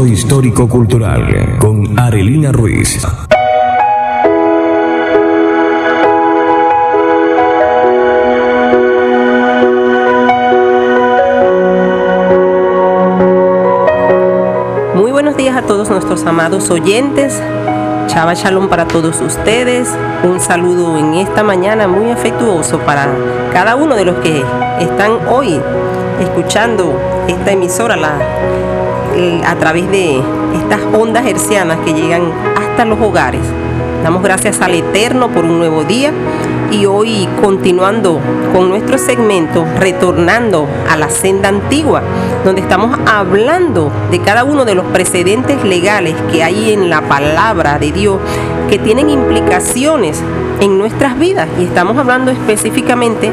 Momento histórico cultural con Arelina Ruiz. Muy buenos días a todos nuestros amados oyentes. Chava Shalom para todos ustedes. Un saludo en esta mañana muy afectuoso para cada uno de los que están hoy escuchando esta emisora la, a través de estas ondas hercianas que llegan hasta los hogares. Damos gracias al Eterno por un nuevo día y hoy continuando con nuestro segmento, retornando a la senda antigua, donde estamos hablando de cada uno de los precedentes legales que hay en la palabra de Dios que tienen implicaciones en nuestras vidas y estamos hablando específicamente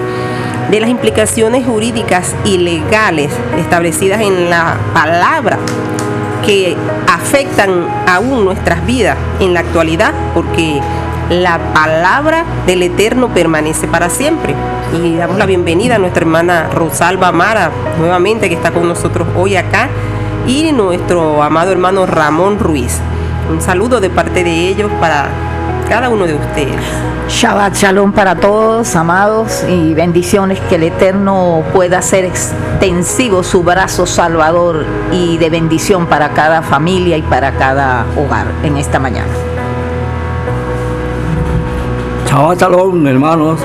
de las implicaciones jurídicas y legales establecidas en la palabra que afectan aún nuestras vidas en la actualidad, porque la palabra del Eterno permanece para siempre. Y damos la bienvenida a nuestra hermana Rosalba Mara, nuevamente que está con nosotros hoy acá, y nuestro amado hermano Ramón Ruiz. Un saludo de parte de ellos para cada uno de ustedes. Shabbat Shalom para todos, amados, y bendiciones que el Eterno pueda hacer extensivo su brazo salvador y de bendición para cada familia y para cada hogar en esta mañana. Shabbat Shalom, hermanos,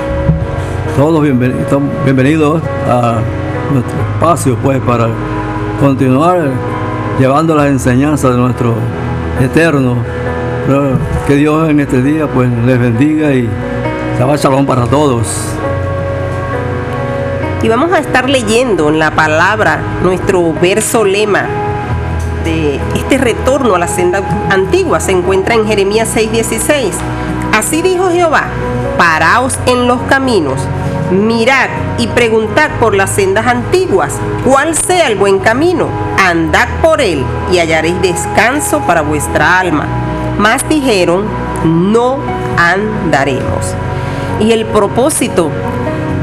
todos bienvenidos, bienvenidos a nuestro espacio, pues, para continuar llevando las enseñanzas de nuestro Eterno que Dios en este día pues les bendiga y Shabbat Shalom para todos. Y vamos a estar leyendo en la palabra nuestro verso lema de este retorno a la senda antigua. Se encuentra en Jeremías 6:16. Así dijo Jehová, paraos en los caminos, mirad y preguntad por las sendas antiguas, cuál sea el buen camino, andad por él y hallaréis descanso para vuestra alma más dijeron, no andaremos. Y el propósito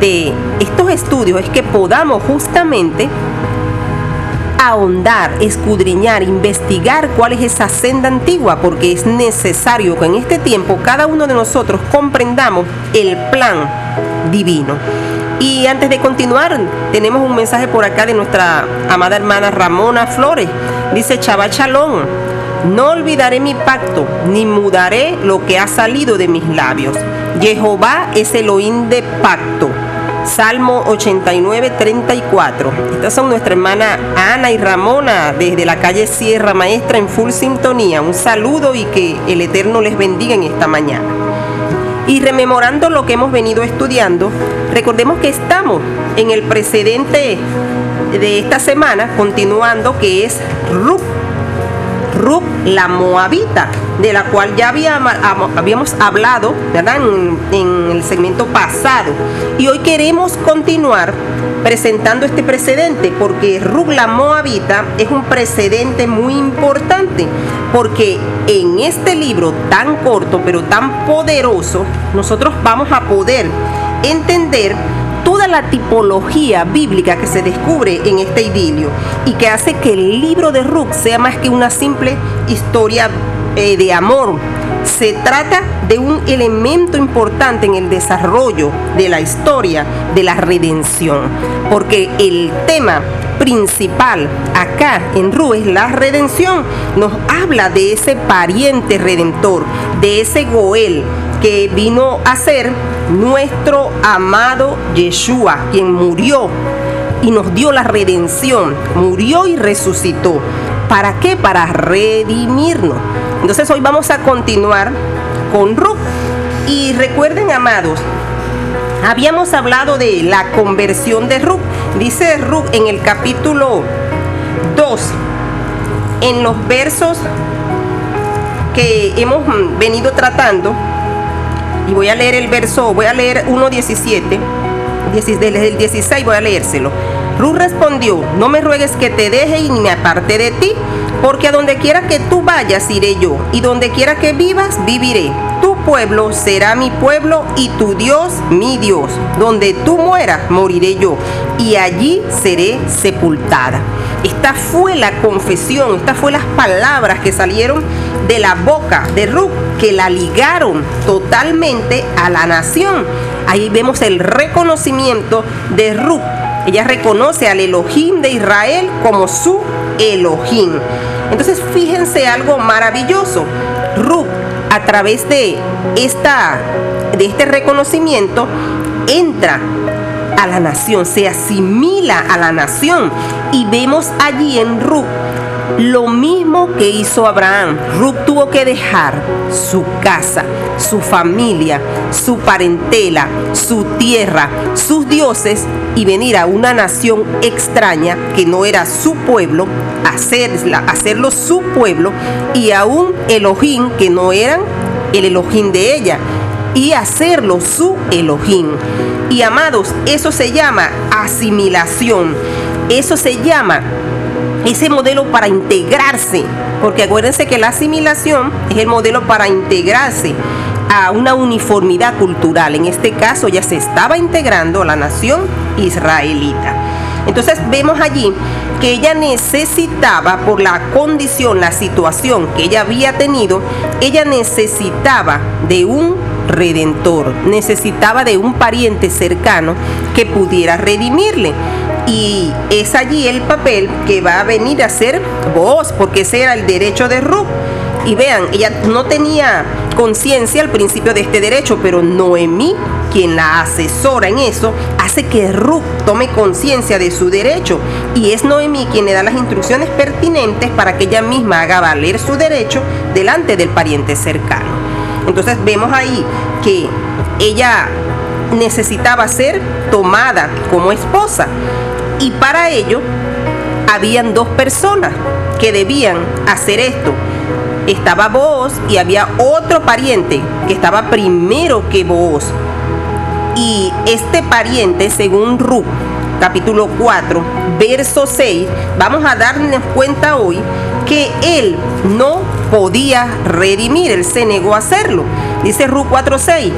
de estos estudios es que podamos justamente ahondar, escudriñar, investigar cuál es esa senda antigua, porque es necesario que en este tiempo cada uno de nosotros comprendamos el plan divino. Y antes de continuar, tenemos un mensaje por acá de nuestra amada hermana Ramona Flores. Dice Chava Chalón, no olvidaré mi pacto, ni mudaré lo que ha salido de mis labios. Jehová es Elohim de pacto. Salmo 89, 34. Estas son nuestra hermana Ana y Ramona desde la calle Sierra Maestra en full sintonía. Un saludo y que el Eterno les bendiga en esta mañana. Y rememorando lo que hemos venido estudiando, recordemos que estamos en el precedente de esta semana, continuando, que es Ruth Ruth la Moabita, de la cual ya habíamos hablado ¿verdad? En, el segmento pasado. Y hoy queremos continuar presentando este precedente, porque Ruth la Moabita es un precedente muy importante, porque en este libro tan corto pero tan poderoso, nosotros vamos a poder entender toda la tipología bíblica que se descubre en este idilio y que hace que el libro de Ruth sea más que una simple historia eh, de amor. Se trata de un elemento importante en el desarrollo de la historia de la redención, porque el tema principal acá en Ruth es la redención. Nos habla de ese pariente redentor, de ese Goel que vino a ser nuestro amado Yeshua, quien murió y nos dio la redención, murió y resucitó. ¿Para qué? Para redimirnos. Entonces hoy vamos a continuar con Ruth. Y recuerden, amados, habíamos hablado de la conversión de Ruth. Dice Ruth en el capítulo 2, en los versos que hemos venido tratando, y voy a leer el verso, voy a leer 1.17, desde el 16 voy a leérselo. Ruth respondió, no me ruegues que te deje y ni me aparte de ti, porque a donde quiera que tú vayas iré yo, y donde quiera que vivas viviré. Tu pueblo será mi pueblo y tu Dios mi Dios. Donde tú mueras moriré yo, y allí seré sepultada. Esta fue la confesión, estas fue las palabras que salieron de la boca de Ruth, que la ligaron totalmente a la nación. Ahí vemos el reconocimiento de Ruth. Ella reconoce al Elohim de Israel como su Elohim. Entonces fíjense algo maravilloso. Ruth, a través de, esta, de este reconocimiento, entra a la nación, se asimila a la nación. Y vemos allí en Ruth lo mismo que hizo Abraham. Ruth tuvo que dejar su casa, su familia, su parentela, su tierra, sus dioses y venir a una nación extraña que no era su pueblo, hacerla, hacerlo su pueblo y a un Elohim que no eran el Elohim de ella y hacerlo su Elohim. Y amados, eso se llama asimilación. Eso se llama ese modelo para integrarse. Porque acuérdense que la asimilación es el modelo para integrarse a una uniformidad cultural. En este caso ya se estaba integrando la nación israelita. Entonces vemos allí que ella necesitaba, por la condición, la situación que ella había tenido, ella necesitaba de un redentor, necesitaba de un pariente cercano que pudiera redimirle. Y es allí el papel que va a venir a ser vos, porque ese era el derecho de Ruth. Y vean, ella no tenía conciencia al principio de este derecho, pero Noemí, quien la asesora en eso, hace que Ruth tome conciencia de su derecho. Y es Noemí quien le da las instrucciones pertinentes para que ella misma haga valer su derecho delante del pariente cercano. Entonces vemos ahí que ella necesitaba ser tomada como esposa. Y para ello habían dos personas que debían hacer esto. Estaba vos y había otro pariente que estaba primero que vos. Y este pariente, según Ruth, capítulo 4, verso 6, vamos a darnos cuenta hoy que él no podía redimir, él se negó a hacerlo. Dice Ru 4:6.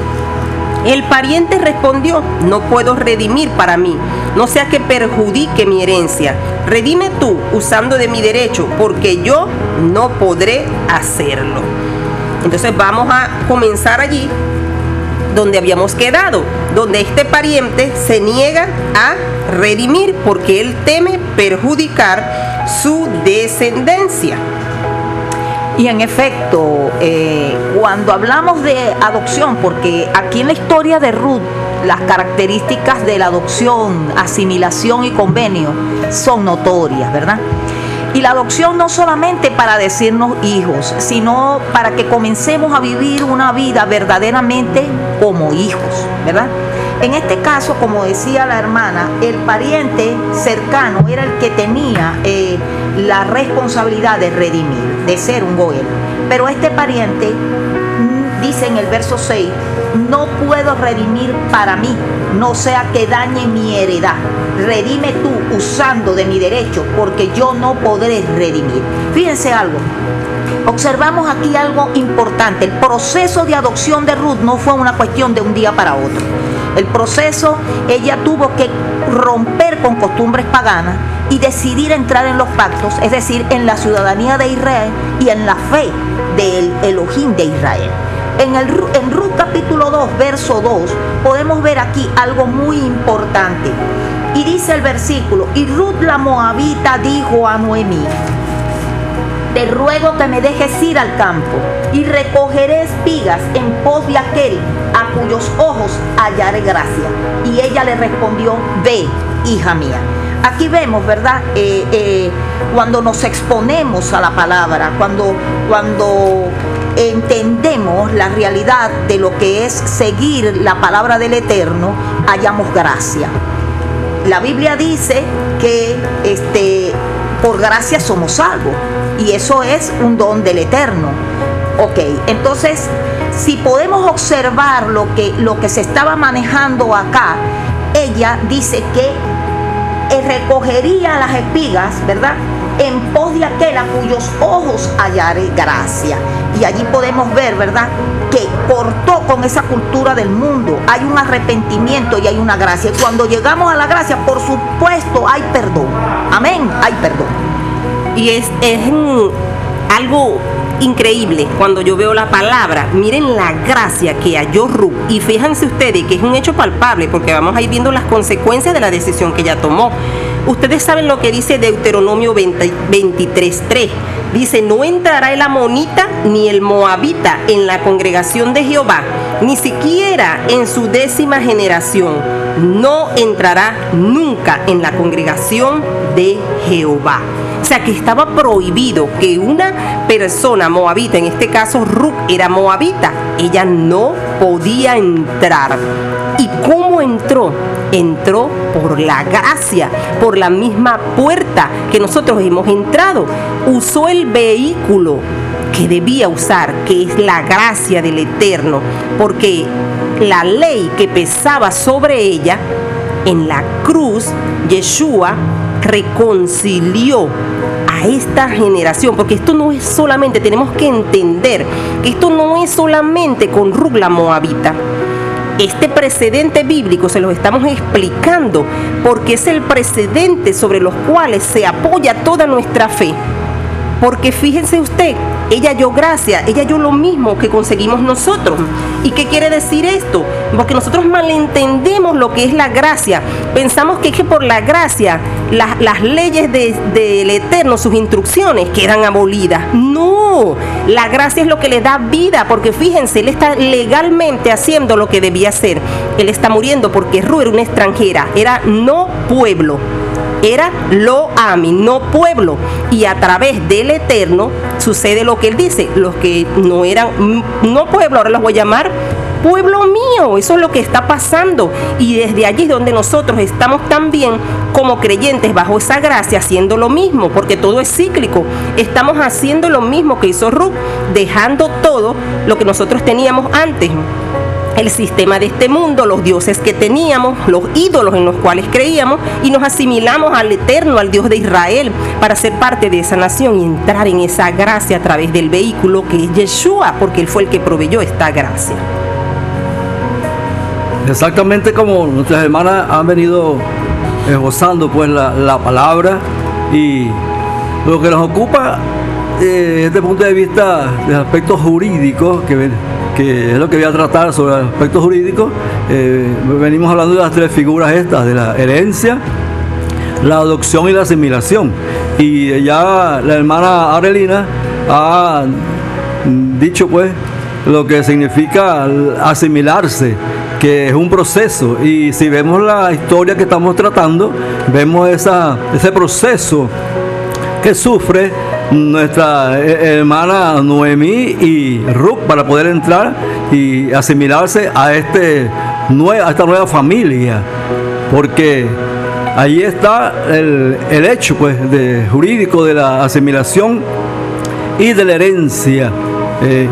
El pariente respondió, no puedo redimir para mí, no sea que perjudique mi herencia. Redime tú usando de mi derecho, porque yo no podré hacerlo. Entonces vamos a comenzar allí donde habíamos quedado, donde este pariente se niega a redimir porque él teme perjudicar su descendencia. Y en efecto, eh, cuando hablamos de adopción, porque aquí en la historia de Ruth, las características de la adopción, asimilación y convenio son notorias, ¿verdad? Y la adopción no solamente para decirnos hijos, sino para que comencemos a vivir una vida verdaderamente como hijos, ¿verdad? En este caso, como decía la hermana, el pariente cercano era el que tenía eh, la responsabilidad de redimir, de ser un Goel. Pero este pariente dice en el verso 6, no puedo redimir para mí, no sea que dañe mi heredad. Redime tú usando de mi derecho, porque yo no podré redimir. Fíjense algo, observamos aquí algo importante. El proceso de adopción de Ruth no fue una cuestión de un día para otro. El proceso, ella tuvo que romper con costumbres paganas y decidir entrar en los pactos, es decir, en la ciudadanía de Israel y en la fe del Elohim de Israel. En, el, en Ruth capítulo 2, verso 2, podemos ver aquí algo muy importante. Y dice el versículo, y Ruth la moabita dijo a Noemí, te ruego que me dejes ir al campo y recogeré espigas en pos de aquel a cuyos ojos hallaré gracia. Y ella le respondió, ve, hija mía. Aquí vemos, ¿verdad? Eh, eh, cuando nos exponemos a la palabra, cuando, cuando entendemos la realidad de lo que es seguir la palabra del Eterno, hallamos gracia. La Biblia dice que este, por gracia somos salvos. Y eso es un don del Eterno. Ok, entonces, si podemos observar lo que, lo que se estaba manejando acá, ella dice que recogería las espigas, ¿verdad? en pos de aquel a cuyos ojos hallaré gracia. Y allí podemos ver, ¿verdad? Que cortó con esa cultura del mundo. Hay un arrepentimiento y hay una gracia. Y cuando llegamos a la gracia, por supuesto, hay perdón. Amén, hay perdón. Y es, es algo increíble cuando yo veo la palabra. Miren la gracia que halló Ruth. Y fíjense ustedes que es un hecho palpable porque vamos a ir viendo las consecuencias de la decisión que ella tomó. Ustedes saben lo que dice Deuteronomio 23.3. Dice, no entrará el amonita ni el moabita en la congregación de Jehová, ni siquiera en su décima generación. No entrará nunca en la congregación de Jehová. O sea que estaba prohibido que una persona moabita, en este caso Ruth era moabita, ella no podía entrar. ¿Y cómo entró? Entró por la gracia, por la misma puerta que nosotros hemos entrado. Usó el vehículo que debía usar, que es la gracia del Eterno, porque la ley que pesaba sobre ella en la cruz, Yeshua reconcilió a esta generación, porque esto no es solamente, tenemos que entender que esto no es solamente con Rugla Moabita. Este precedente bíblico se los estamos explicando porque es el precedente sobre los cuales se apoya toda nuestra fe. Porque fíjense usted, ella halló gracia, ella halló lo mismo que conseguimos nosotros. ¿Y qué quiere decir esto? Porque nosotros malentendemos lo que es la gracia. Pensamos que es que por la gracia las leyes del Eterno, sus instrucciones, quedan abolidas. No, la gracia es lo que le da vida, porque fíjense, él está legalmente haciendo lo que debía hacer. Él está muriendo porque Ru era una extranjera, era no pueblo era lo ami, no pueblo. Y a través del Eterno sucede lo que él dice. Los que no eran, no pueblo, ahora los voy a llamar pueblo mío. Eso es lo que está pasando. Y desde allí es donde nosotros estamos también como creyentes bajo esa gracia haciendo lo mismo, porque todo es cíclico. Estamos haciendo lo mismo que hizo Ruth, dejando todo lo que nosotros teníamos antes el sistema de este mundo, los dioses que teníamos, los ídolos en los cuales creíamos y nos asimilamos al eterno, al Dios de Israel, para ser parte de esa nación y entrar en esa gracia a través del vehículo que es Yeshua, porque Él fue el que proveyó esta gracia. Exactamente como nuestras hermanas han venido esbozando pues la, palabra y lo que nos ocupa desde este punto de vista de aspectos jurídicos que es lo que voy a tratar sobre el aspecto jurídico. Eh, venimos hablando de las tres figuras estas, de la herencia, la adopción y la asimilación. Y ya la hermana Arelina ha dicho pues lo que significa asimilarse, que es un proceso. Y si vemos la historia que estamos tratando, vemos esa, ese proceso que sufre nuestra eh, hermana Noemí y Ruth para poder entrar y asimilarse a, este, a esta nueva familia. Porque ahí está el, hecho pues, de, jurídico de la asimilación y de la herencia. Eh,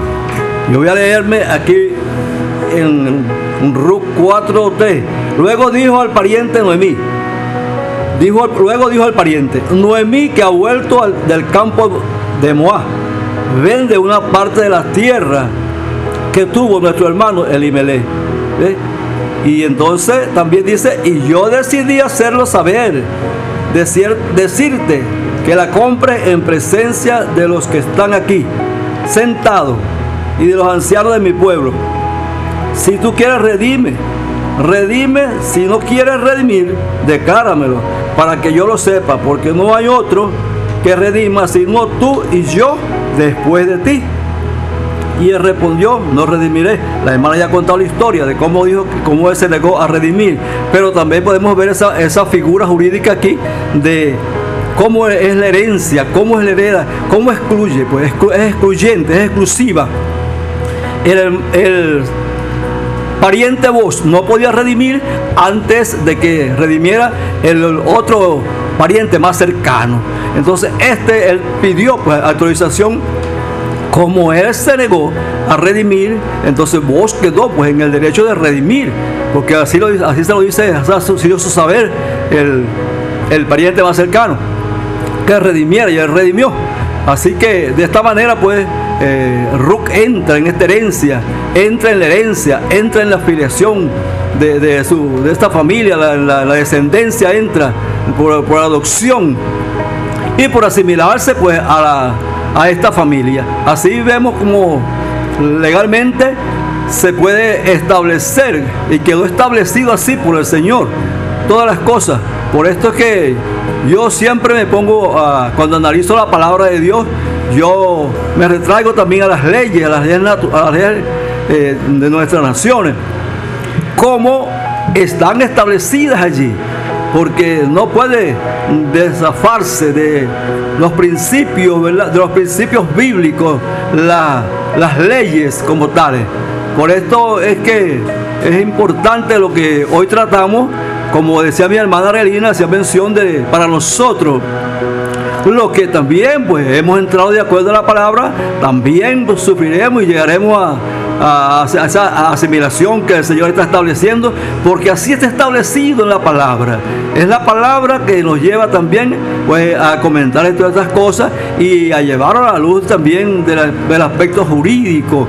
yo voy a leerme aquí en Ruth 4T. Luego dijo al pariente Noemí, luego dijo al pariente, Noemí que ha vuelto del campo de Moab, vende una parte de la tierra que tuvo nuestro hermano Elimelech. Y entonces también dice, y yo decidí hacerlo saber, decir, decirte que la compre en presencia de los que están aquí, sentados, y de los ancianos de mi pueblo. Si tú quieres, redime. Redime, si no quieres redimir, decláramelo para que yo lo sepa, porque no hay otro que redima sino tú y yo después de ti. Y él respondió, no redimiré. La hermana ya ha contado la historia de cómo dijo, cómo él se negó a redimir. Pero también podemos ver esa, esa figura jurídica aquí de cómo es la herencia, cómo es la hereda, cómo excluye, pues es excluyente, es exclusiva. El, el pariente vos no podía redimir antes de que redimiera el otro pariente más cercano. Entonces este él pidió pues autorización como él se negó a redimir, entonces vos quedó pues en el derecho de redimir, porque así, lo, así se lo dice, si su saber el, el pariente más cercano. que redimiera y él redimió. Así que de esta manera pues eh, Ruc entra en esta herencia, entra en la herencia, entra en la afiliación de, de esta familia, la, descendencia entra por, por, adopción y por asimilarse pues a, a esta familia. Así vemos como legalmente se puede establecer y quedó establecido así por el Señor todas las cosas. Por esto es que yo siempre me pongo, a, cuando analizo la palabra de Dios, yo me retraigo también a las leyes, a las leyes, eh, de nuestras naciones, como están establecidas allí, porque no puede desafarse de los principios, de los principios bíblicos, las leyes como tales. Por esto es que es importante lo que hoy tratamos, como decía mi hermana Relina, hacía mención de para nosotros lo que también pues hemos entrado de acuerdo a la palabra, también sufriremos y llegaremos a, esa asimilación que el Señor está estableciendo, porque así está establecido en la palabra. Es la palabra que nos lleva también pues, a comentar todas estas cosas y a llevar a la luz también del aspecto jurídico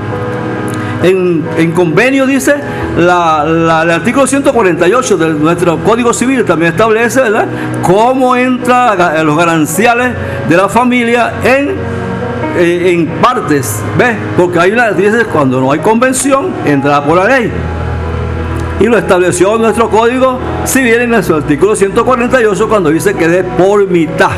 en, convenio dice, el artículo 148 de nuestro Código Civil también establece, ¿verdad?, cómo entra los gananciales de la familia en, eh, en partes, ¿ves? Porque ahí dice, cuando no hay convención, entra por la ley. Y lo estableció nuestro Código Civil en el artículo 148 cuando dice que de por mitad.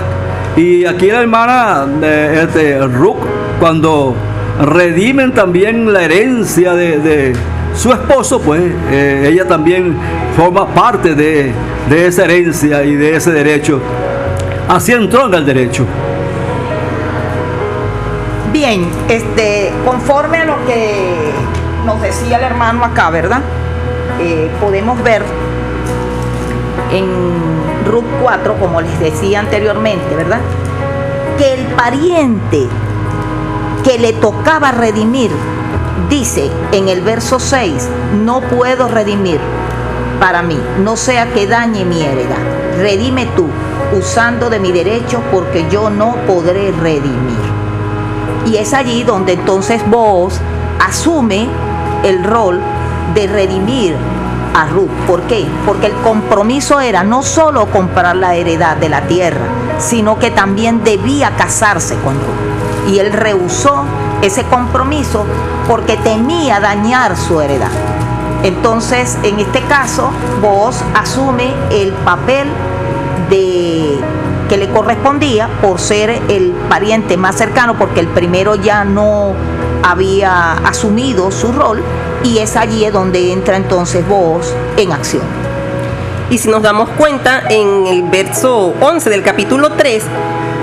Y aquí la hermana de este, Rook, cuando redimen también la herencia de, su esposo, pues eh, ella también forma parte de, esa herencia y de ese derecho. Así entró en el derecho. Bien, este, conforme a lo que nos decía el hermano acá, ¿verdad? Eh, podemos ver en Ruth 4, como les decía anteriormente, ¿verdad? Que el pariente que le tocaba redimir, dice en el verso 6, no puedo redimir para mí, no sea que dañe mi heredad. Redime tú, usando de mi derecho, porque yo no podré redimir. Y es allí donde entonces vos asume el rol de redimir a Ruth. ¿Por qué? Porque el compromiso era no solo comprar la heredad de la tierra, sino que también debía casarse con Ruth y él rehusó ese compromiso porque temía dañar su heredad. Entonces, en este caso, vos asume el papel de que le correspondía por ser el pariente más cercano, porque el primero ya no había asumido su rol y es allí donde entra entonces vos en acción. Y si nos damos cuenta, en el verso 11 del capítulo 3,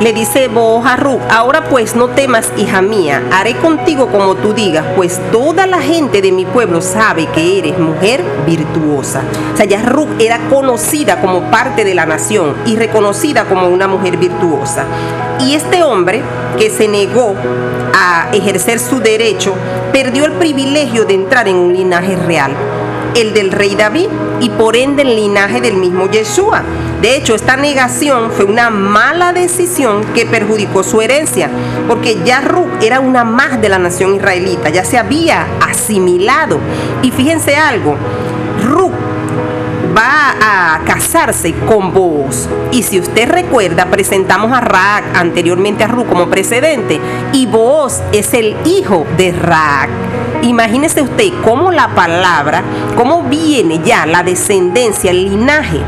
le dice Ruth, ahora pues no temas, hija mía, haré contigo como tú digas, pues toda la gente de mi pueblo sabe que eres mujer virtuosa. O sea, ya era conocida como parte de la nación y reconocida como una mujer virtuosa. Y este hombre que se negó a ejercer su derecho, perdió el privilegio de entrar en un linaje real el del rey David y por ende el linaje del mismo Yeshua. De hecho, esta negación fue una mala decisión que perjudicó su herencia, porque ya Ruth era una más de la nación israelita, ya se había asimilado. Y fíjense algo, Ruth va a casarse con vos. Y si usted recuerda, presentamos a Raak anteriormente a Ruth como precedente. Y vos es el hijo de Raak. Imagínese usted cómo la palabra, cómo viene ya la descendencia, el linaje,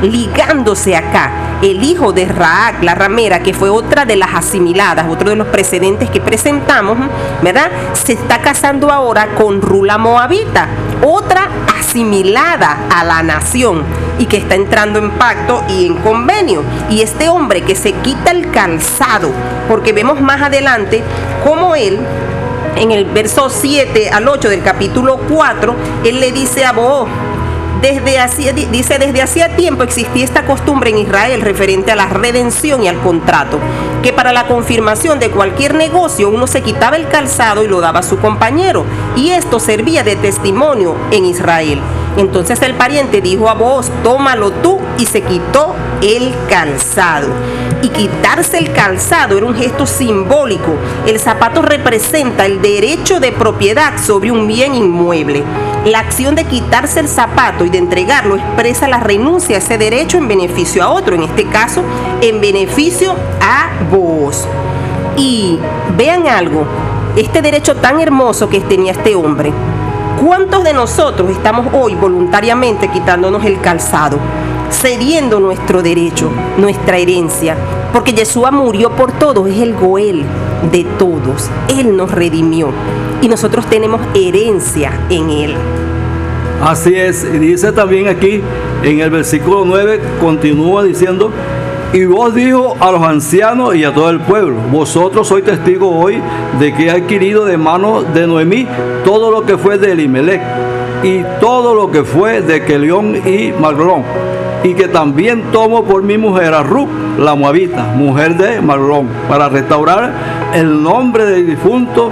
ligándose acá. El hijo de Raak, la ramera, que fue otra de las asimiladas, otro de los precedentes que presentamos, ¿verdad? Se está casando ahora con Rula Moabita, otra asimilada a la nación y que está entrando en pacto y en convenio. Y este hombre que se quita el calzado, porque vemos más adelante cómo él en el verso 7 al 8 del capítulo 4, él le dice a Boaz, desde dice, desde hacía tiempo existía esta costumbre en Israel referente a la redención y al contrato, que para la confirmación de cualquier negocio uno se quitaba el calzado y lo daba a su compañero, y esto servía de testimonio en Israel. Entonces el pariente dijo a vos, tómalo tú y se quitó el calzado. Y quitarse el calzado era un gesto simbólico. El zapato representa el derecho de propiedad sobre un bien inmueble. La acción de quitarse el zapato y de entregarlo expresa la renuncia a ese derecho en beneficio a otro, en este caso, en beneficio a vos. Y vean algo, este derecho tan hermoso que tenía este hombre. ¿Cuántos de nosotros estamos hoy voluntariamente quitándonos el calzado, cediendo nuestro derecho, nuestra herencia? Porque Yeshua murió por todos, es el Goel de todos. Él nos redimió y nosotros tenemos herencia en Él. Así es, y dice también aquí en el versículo 9, continúa diciendo, y vos dijo a los ancianos y a todo el pueblo, vosotros sois testigos hoy de que he adquirido de mano de Noemí todo lo que fue de Elimelech y todo lo que fue de Kelión y Maglón, y que también tomo por mi mujer a Ruth, la moabita, mujer de Maglón, para restaurar el nombre del difunto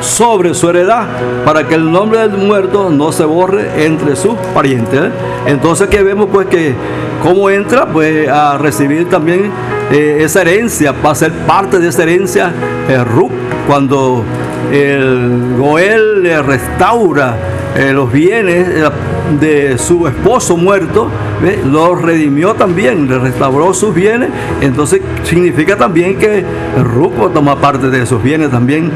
sobre su heredad para que el nombre del muerto no se borre entre sus parientes. Entonces que vemos pues que cómo entra pues a recibir también eh, esa herencia, para ser parte de esa herencia eh, Ruth, cuando el Goel le restaura eh, los bienes eh, de su esposo muerto, ¿ve? los redimió también, le restauró sus bienes, entonces significa también que Ruth toma parte de esos bienes también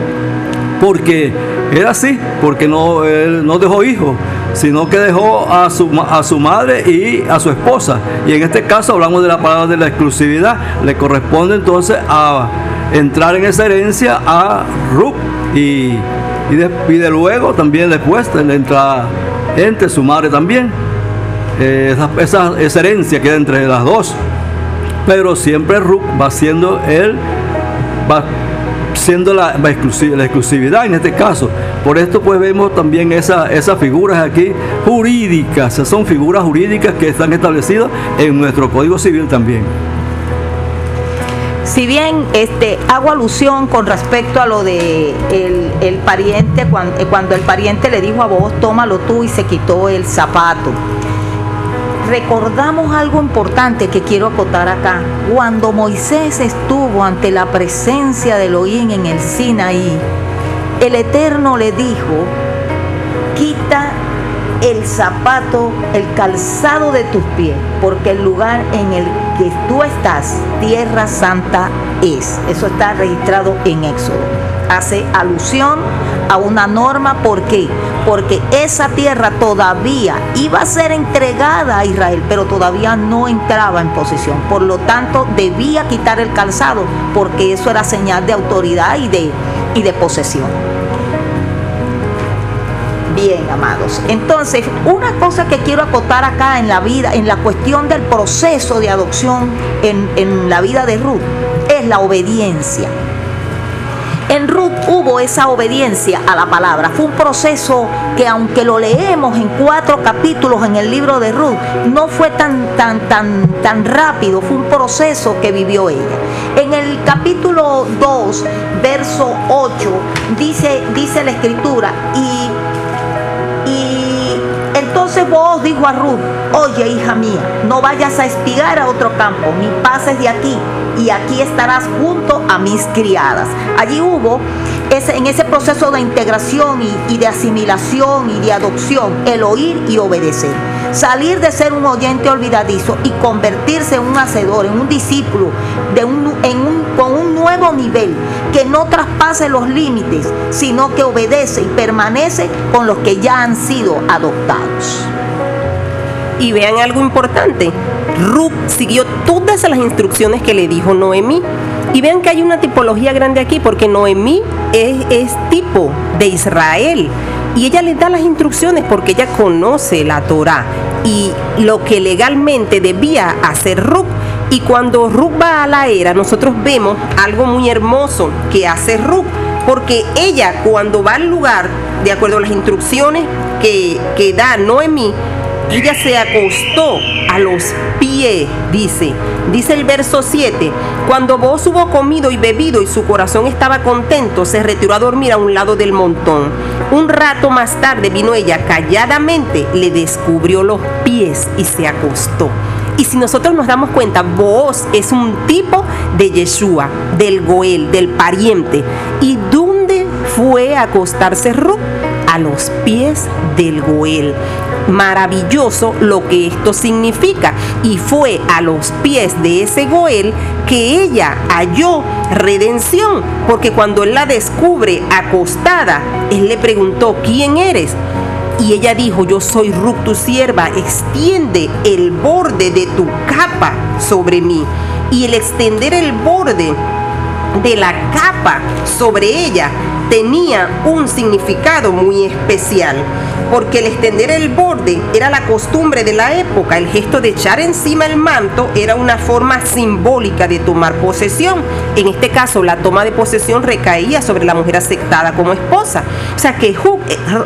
porque era así, porque no, él no dejó hijos, sino que dejó a su, a su madre y a su esposa. Y en este caso hablamos de la palabra de la exclusividad. Le corresponde entonces a entrar en esa herencia a Ruth y, y de luego también después le entra entre su madre también. Eh, esa, esa- esa herencia queda entre las dos. Pero siempre Ruth va siendo él, va siendo la, la exclusi- la exclusividad en este caso. Por esto pues vemos también esa- esas figuras aquí jurídicas, son figuras jurídicas que están establecidas en nuestro Código Civil también. Si bien este, hago alusión con respecto a lo de el, el pariente, cuando, cuando el pariente le dijo a vos, tómalo tú y se quitó el zapato. Recordamos algo importante que quiero acotar acá. Cuando Moisés estuvo ante la presencia de Elohim en el Sinaí, el Eterno le dijo, quita el zapato, el calzado de tus pies, porque el lugar en el que tú estás, tierra santa es. Eso está registrado en Éxodo. Hace alusión a una norma, ¿por qué? Porque esa tierra todavía iba a ser entregada a Israel, pero todavía no entraba en posesión. Por lo tanto, debía quitar el calzado, porque eso era señal de autoridad y de, y de posesión. Bien, amados. Entonces, una cosa que quiero acotar acá en la vida, en la cuestión del proceso de adopción en, en la vida de Ruth, es la obediencia. En Ruth hubo esa obediencia a la palabra. Fue un proceso que aunque lo leemos en cuatro capítulos en el libro de Ruth, no fue tan, tan, tan, tan rápido. Fue un proceso que vivió ella. En el capítulo 2, verso 8, dice, dice la escritura, y, y entonces vos dijo a Ruth, oye hija mía, no vayas a espigar a otro campo, ni pases de aquí, y aquí estarás junto a mis criadas. Allí hubo ese, en ese proceso de integración y, de asimilación y de adopción, el oír y obedecer. Salir de ser un oyente olvidadizo y convertirse en un hacedor, en un discípulo, de un, en un, con un nuevo nivel, que no traspase los límites, sino que obedece y permanece con los que ya han sido adoptados. Y vean algo importante. Ruth siguió todas las instrucciones que le dijo Noemí. Y vean que hay una tipología grande aquí porque Noemí es, tipo de Israel. Y ella le da las instrucciones porque ella conoce la Torah y lo que legalmente debía hacer Ruth. Y cuando Ruth va a la era, nosotros vemos algo muy hermoso que hace Ruth. Porque ella cuando va al lugar, de acuerdo a las instrucciones que, que da Noemí, ella se acostó a los pies, dice. Dice el verso 7, cuando vos hubo comido y bebido y su corazón estaba contento, se retiró a dormir a un lado del montón. Un rato más tarde vino ella calladamente, le descubrió los pies y se acostó. Y si nosotros nos damos cuenta, vos es un tipo de Yeshua, del Goel, del pariente. ¿Y dónde fue a acostarse Ruth? A los pies del Goel maravilloso lo que esto significa. Y fue a los pies de ese Goel que ella halló redención, porque cuando él la descubre acostada, él le preguntó, ¿quién eres? Y ella dijo, yo soy Ruth tu sierva, extiende el borde de tu capa sobre mí. Y el extender el borde de la capa sobre ella tenía un significado muy especial, porque el extender el borde era la costumbre de la época, el gesto de echar encima el manto era una forma simbólica de tomar posesión. En este caso, la toma de posesión recaía sobre la mujer aceptada como esposa. O sea que eh,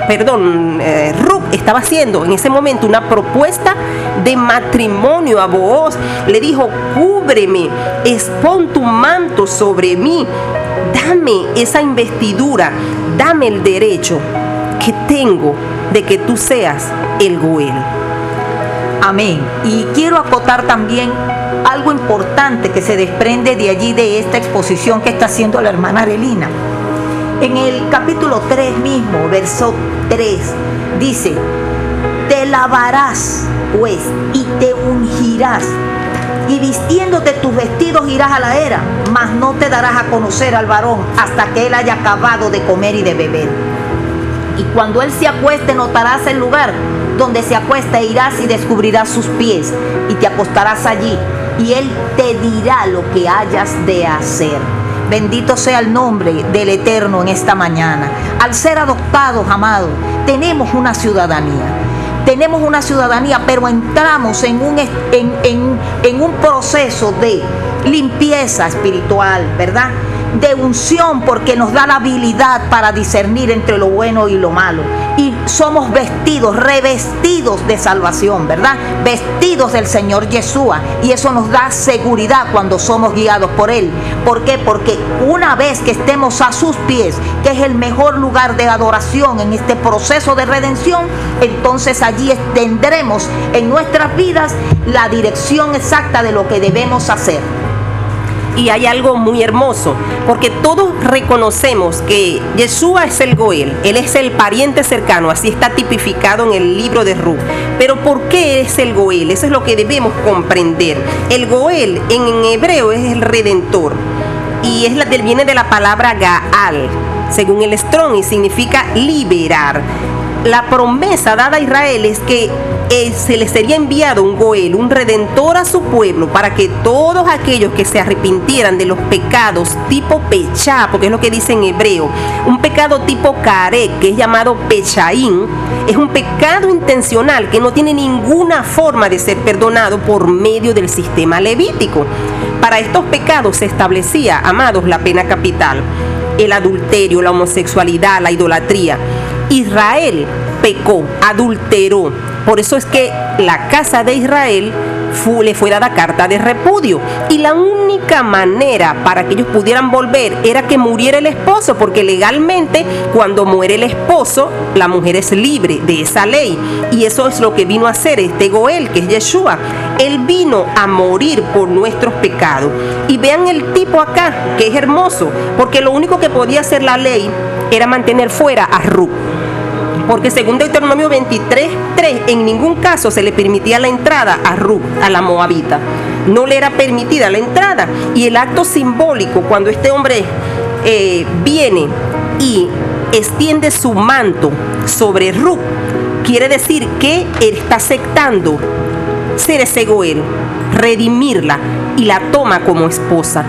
perdón, eh, estaba haciendo en ese momento una propuesta de matrimonio a Booz. Le dijo, cúbreme, expon tu manto sobre mí dame esa investidura, dame el derecho que tengo de que tú seas el Goel. Amén. Y quiero acotar también algo importante que se desprende de allí, de esta exposición que está haciendo la hermana Arelina. En el capítulo 3 mismo, verso 3, dice, te lavarás pues y te ungirás y vistiéndote tus vestidos irás a la era, mas no te darás a conocer al varón hasta que él haya acabado de comer y de beber. Y cuando él se acueste notarás el lugar donde se acuesta e irás y descubrirás sus pies y te acostarás allí y él te dirá lo que hayas de hacer. Bendito sea el nombre del Eterno en esta mañana. Al ser adoptados, amados, tenemos una ciudadanía tenemos una ciudadanía, pero entramos en un, en, en un proceso de limpieza espiritual, ¿verdad? De unción porque nos da la habilidad para discernir entre lo bueno y lo malo. Y somos vestidos, revestidos de salvación, ¿verdad? Vestidos del Señor Yeshua. Y eso nos da seguridad cuando somos guiados por Él. ¿Por qué? Porque una vez que estemos a sus pies, que es el mejor lugar de adoración en este proceso de redención, entonces allí tendremos en nuestras vidas la dirección exacta de lo que debemos hacer y hay algo muy hermoso, porque todos reconocemos que Yeshua es el Goel, él es el pariente cercano, así está tipificado en el libro de Ruth. Pero ¿por qué es el Goel? Eso es lo que debemos comprender. El Goel en hebreo es el redentor y es la, viene de la palabra Gaal, según el Strong, y significa liberar la promesa dada a Israel es que se le sería enviado un Goel, un redentor a su pueblo, para que todos aquellos que se arrepintieran de los pecados tipo Pechá, porque es lo que dice en hebreo, un pecado tipo Karek, que es llamado Pechaín, es un pecado intencional que no tiene ninguna forma de ser perdonado por medio del sistema levítico. Para estos pecados se establecía, amados, la pena capital, el adulterio, la homosexualidad, la idolatría. Israel pecó, adulteró. Por eso es que la casa de Israel le fue dada carta de repudio. Y la única manera para que ellos pudieran volver era que muriera el esposo, porque legalmente cuando muere el esposo, la mujer es libre de esa ley. Y eso es lo que vino a hacer este Goel, que es Yeshua. Él vino a morir por nuestros pecados. Y vean el tipo acá, que es hermoso, porque lo único que podía hacer la ley era mantener fuera a Ruth. Porque según Deuteronomio 23, 3, en ningún caso se le permitía la entrada a Ruth, a la moabita. No le era permitida la entrada. Y el acto simbólico, cuando este hombre eh, viene y extiende su manto sobre Ruth, quiere decir que él está aceptando ser ese Goel, redimirla y la toma como esposa.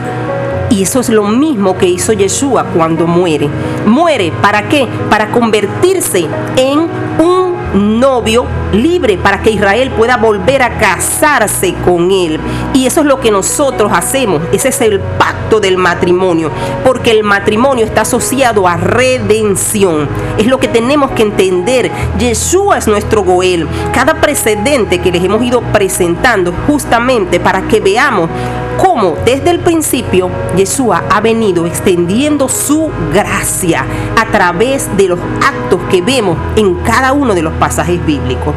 Y eso es lo mismo que hizo Yeshua cuando muere. Muere, ¿para qué? Para convertirse en un novio libre para que Israel pueda volver a casarse con él. Y eso es lo que nosotros hacemos. Ese es el pacto del matrimonio. Porque el matrimonio está asociado a redención. Es lo que tenemos que entender. Yeshua es nuestro Goel. Cada precedente que les hemos ido presentando justamente para que veamos cómo desde el principio Yeshua ha venido extendiendo su gracia a través de los actos que vemos en cada uno de los pasajes bíblicos.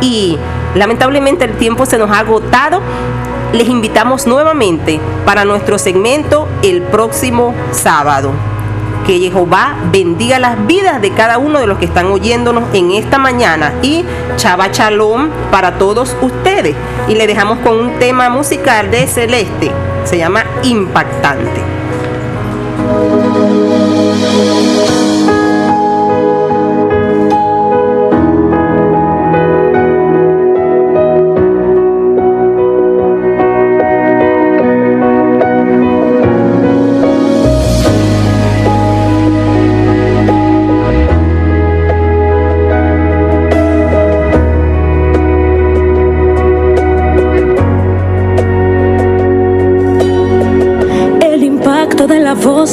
Y lamentablemente el tiempo se nos ha agotado. Les invitamos nuevamente para nuestro segmento el próximo sábado. Que Jehová bendiga las vidas de cada uno de los que están oyéndonos en esta mañana y chava shalom para todos ustedes. Y le dejamos con un tema musical de Celeste, se llama Impactante.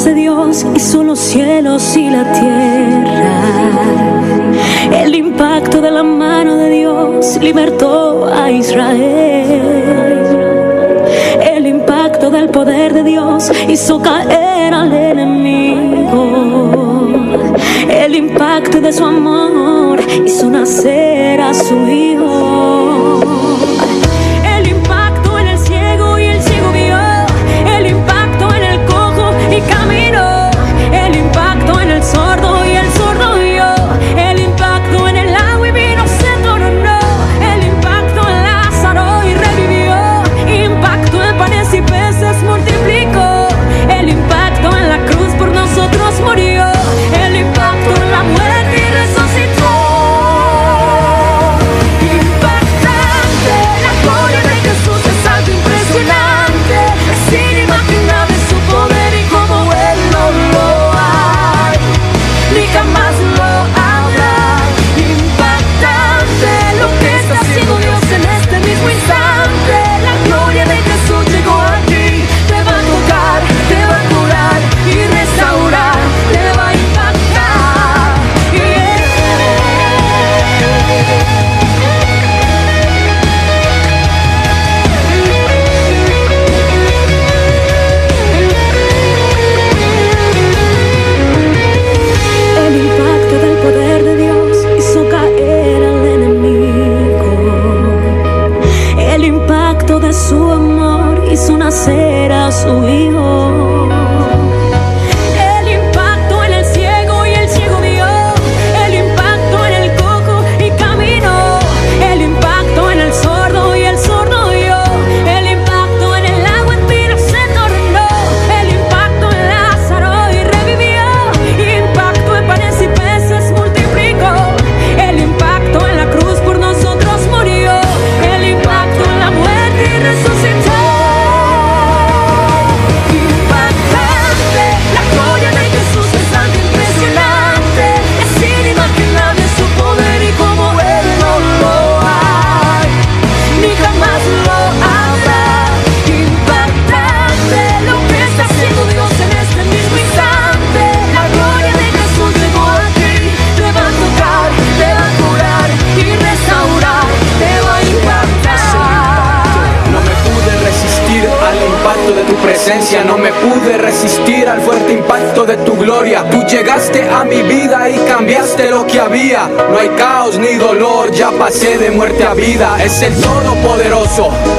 De Dios hizo los cielos y la tierra. El impacto de la mano de Dios libertó a Israel. El impacto del poder de Dios hizo caer al enemigo. El impacto de su amor hizo nacer a su hijo.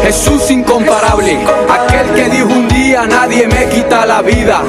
Jesús incomparable, aquel que dijo un día nadie me quita la vida.